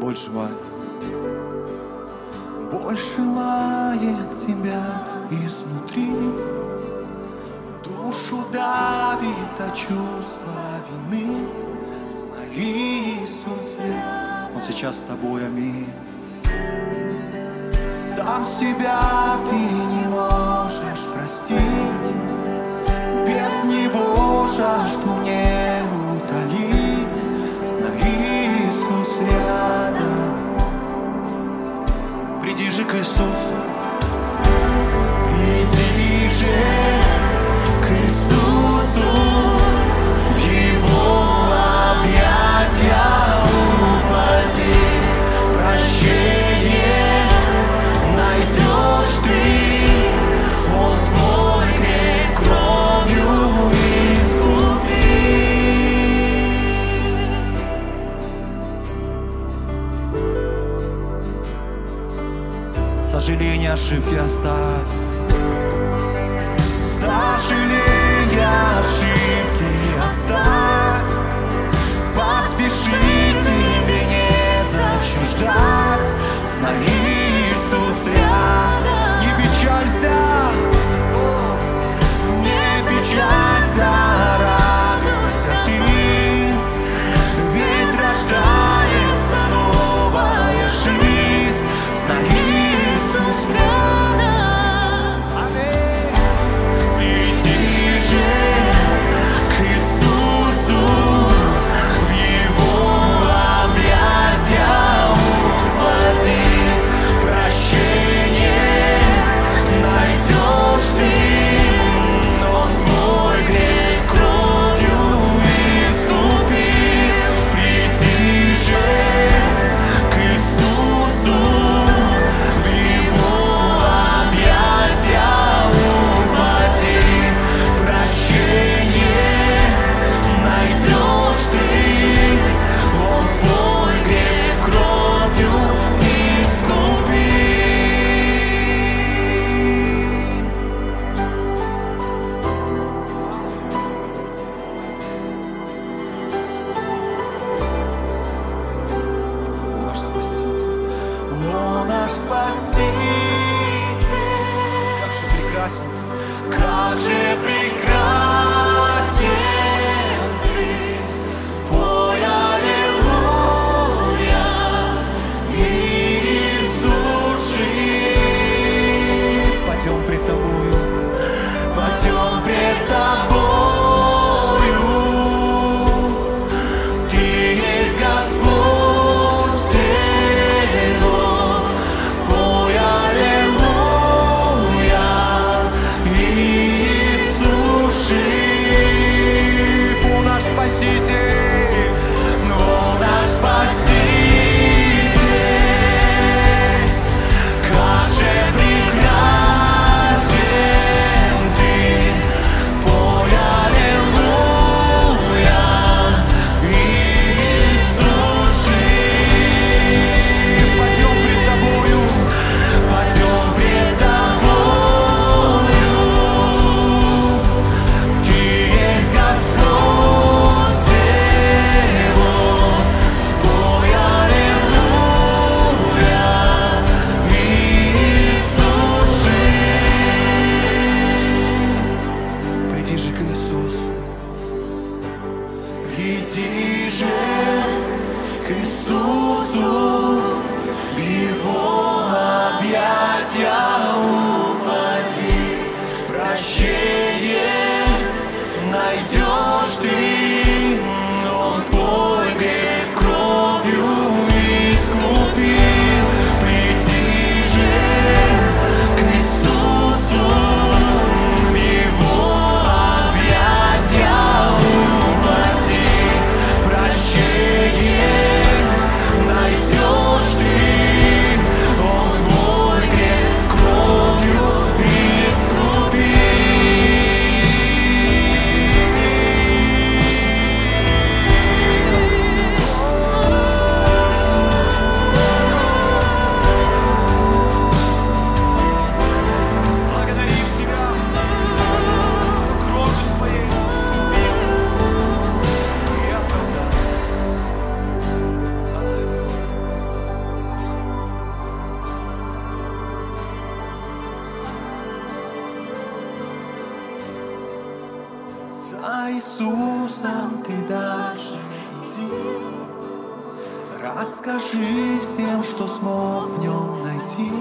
больше мая. Больше мая тебя изнутри, Душу давит от чувства вины. Знай, Иисус, Он сейчас с тобой, аминь. Сам себя ты quelque chose. Il dit j'ai Сожаление, ошибки оставь. Сожаление, ошибки оставь. Поспешить. gasim Kaže bi Иди же к Иисусу, в Его объятия упади, прощай. Иисусом ты дальше иди. Расскажи всем, что смог в нем найти.